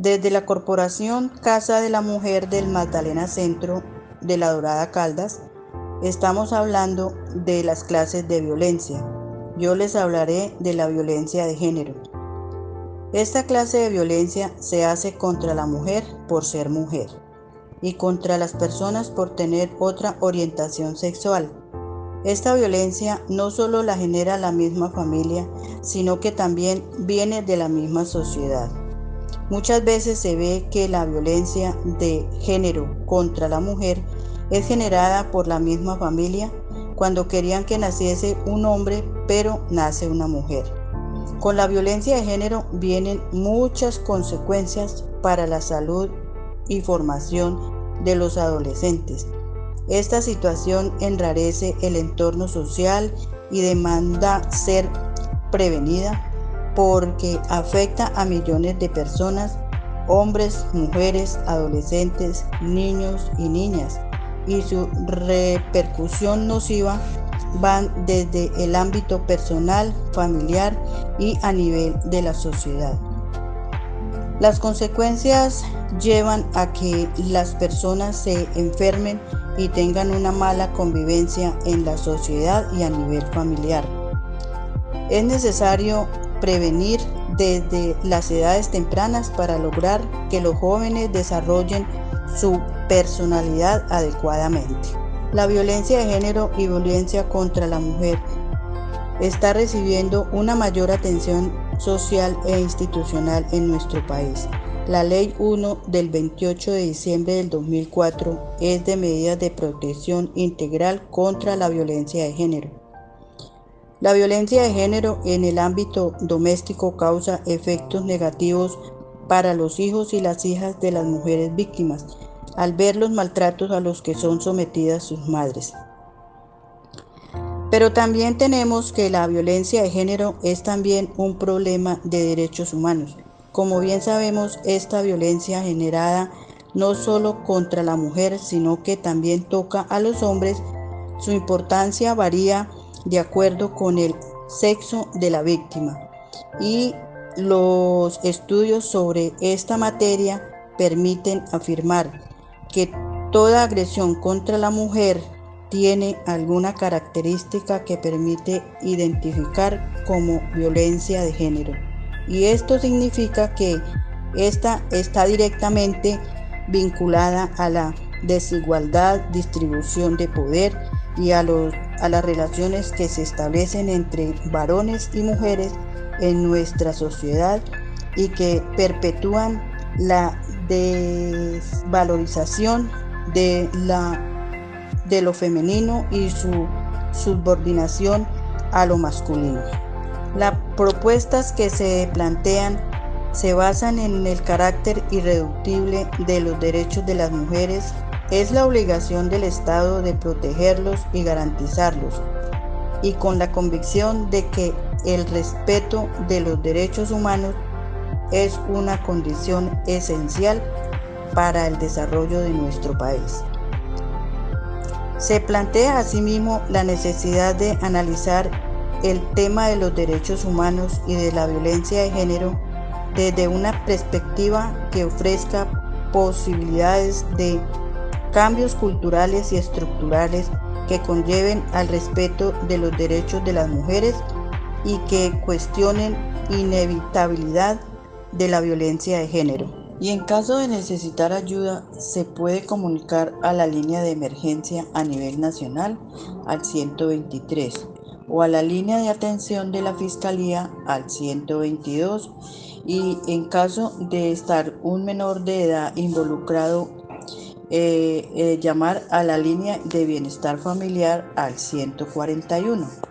Desde la Corporación Casa de la Mujer del Magdalena Centro de la Dorada Caldas, estamos hablando de las clases de violencia. Yo les hablaré de la violencia de género. Esta clase de violencia se hace contra la mujer por ser mujer y contra las personas por tener otra orientación sexual. Esta violencia no solo la genera la misma familia, sino que también viene de la misma sociedad. Muchas veces se ve que la violencia de género contra la mujer es generada por la misma familia cuando querían que naciese un hombre pero nace una mujer. Con la violencia de género vienen muchas consecuencias para la salud y formación de los adolescentes. Esta situación enrarece el entorno social y demanda ser prevenida porque afecta a millones de personas, hombres, mujeres, adolescentes, niños y niñas, y su repercusión nociva van desde el ámbito personal, familiar y a nivel de la sociedad. Las consecuencias llevan a que las personas se enfermen y tengan una mala convivencia en la sociedad y a nivel familiar. Es necesario prevenir desde las edades tempranas para lograr que los jóvenes desarrollen su personalidad adecuadamente. La violencia de género y violencia contra la mujer está recibiendo una mayor atención social e institucional en nuestro país. La Ley 1 del 28 de diciembre del 2004 es de medidas de protección integral contra la violencia de género. La violencia de género en el ámbito doméstico causa efectos negativos para los hijos y las hijas de las mujeres víctimas al ver los maltratos a los que son sometidas sus madres. Pero también tenemos que la violencia de género es también un problema de derechos humanos. Como bien sabemos, esta violencia generada no solo contra la mujer, sino que también toca a los hombres, su importancia varía de acuerdo con el sexo de la víctima. Y los estudios sobre esta materia permiten afirmar que toda agresión contra la mujer tiene alguna característica que permite identificar como violencia de género. Y esto significa que esta está directamente vinculada a la desigualdad, distribución de poder y a, los, a las relaciones que se establecen entre varones y mujeres en nuestra sociedad y que perpetúan la desvalorización de, la, de lo femenino y su subordinación a lo masculino. Las propuestas que se plantean se basan en el carácter irreductible de los derechos de las mujeres. Es la obligación del Estado de protegerlos y garantizarlos, y con la convicción de que el respeto de los derechos humanos es una condición esencial para el desarrollo de nuestro país. Se plantea asimismo la necesidad de analizar el tema de los derechos humanos y de la violencia de género desde una perspectiva que ofrezca posibilidades de cambios culturales y estructurales que conlleven al respeto de los derechos de las mujeres y que cuestionen inevitabilidad de la violencia de género. Y en caso de necesitar ayuda, se puede comunicar a la línea de emergencia a nivel nacional al 123 o a la línea de atención de la Fiscalía al 122 y en caso de estar un menor de edad involucrado, eh, eh, llamar a la línea de bienestar familiar al 141.